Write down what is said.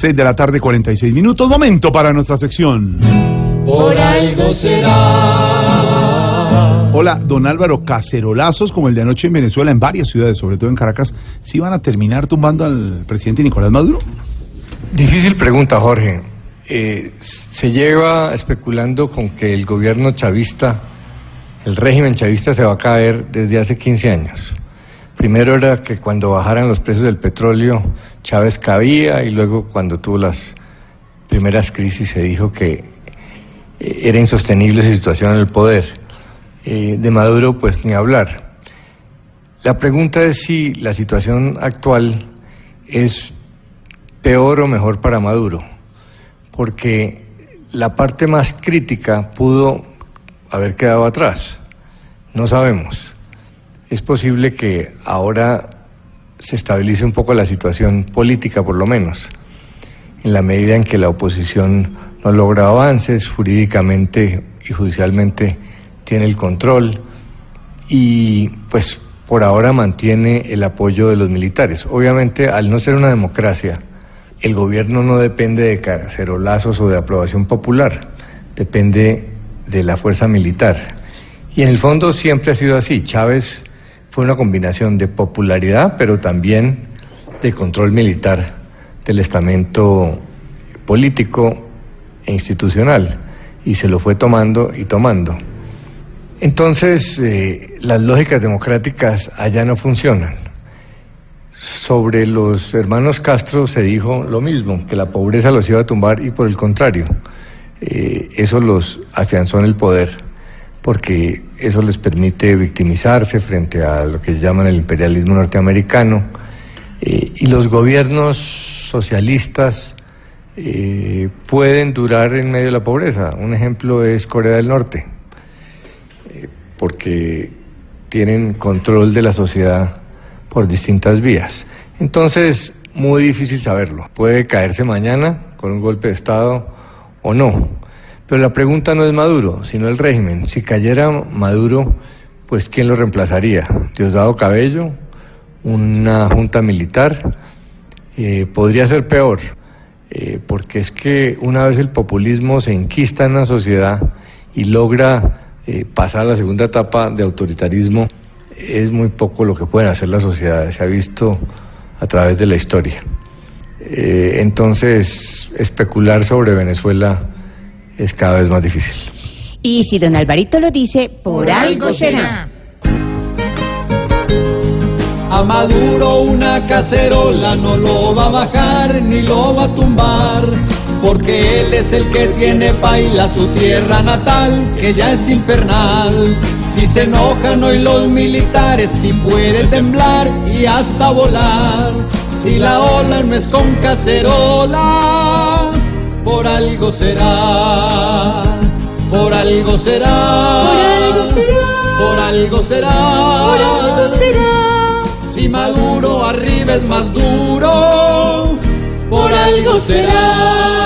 6 de la tarde, 46 minutos. Momento para nuestra sección. Por algo será. Hola, don Álvaro, cacerolazos como el de anoche en Venezuela, en varias ciudades, sobre todo en Caracas, ¿sí van a terminar tumbando al presidente Nicolás Maduro? Difícil pregunta, Jorge. Eh, se lleva especulando con que el gobierno chavista, el régimen chavista se va a caer desde hace 15 años. Primero era que cuando bajaran los precios del petróleo, Chávez cabía y luego cuando tuvo las primeras crisis se dijo que eh, era insostenible su situación en el poder. Eh, de Maduro, pues ni hablar. La pregunta es si la situación actual es peor o mejor para Maduro, porque la parte más crítica pudo haber quedado atrás. No sabemos. Es posible que ahora se estabilice un poco la situación política, por lo menos, en la medida en que la oposición no logra avances jurídicamente y judicialmente tiene el control y pues por ahora mantiene el apoyo de los militares. Obviamente, al no ser una democracia, el gobierno no depende de cacerolazos o de aprobación popular, depende de la fuerza militar. Y en el fondo siempre ha sido así. Chávez fue una combinación de popularidad, pero también de control militar del estamento político e institucional, y se lo fue tomando y tomando. Entonces, eh, las lógicas democráticas allá no funcionan. Sobre los hermanos Castro se dijo lo mismo, que la pobreza los iba a tumbar y por el contrario, eh, eso los afianzó en el poder, porque eso les permite victimizarse frente a lo que llaman el imperialismo norteamericano, eh, y los gobiernos socialistas pueden durar en medio de la pobreza. Un ejemplo es Corea del Norte porque tienen control de la sociedad por distintas vías. Entonces, muy difícil saberlo. Puede caerse mañana con un golpe de Estado o no. Pero la pregunta no es Maduro, sino el régimen. Si cayera Maduro, pues ¿quién lo reemplazaría? Diosdado Cabello, una junta militar. Eh, podría ser peor, eh, porque es que una vez el populismo se enquista en la sociedad y logra eh, pasar a la segunda etapa de autoritarismo es muy poco lo que pueden hacer las sociedades, se ha visto a través de la historia. Eh, entonces, especular sobre Venezuela es cada vez más difícil. Y si don Alvarito lo dice, por, algo será. A Maduro una cacerola no lo va a bajar ni lo va a tumbar porque él es el que tiene paila su tierra natal, que ya es infernal. Si se enojan hoy los militares, si puede temblar y hasta volar. Si la ola no es con cacerola, por algo será, por algo será, por algo será, por algo será. Si Maduro arriba es más duro, por algo será.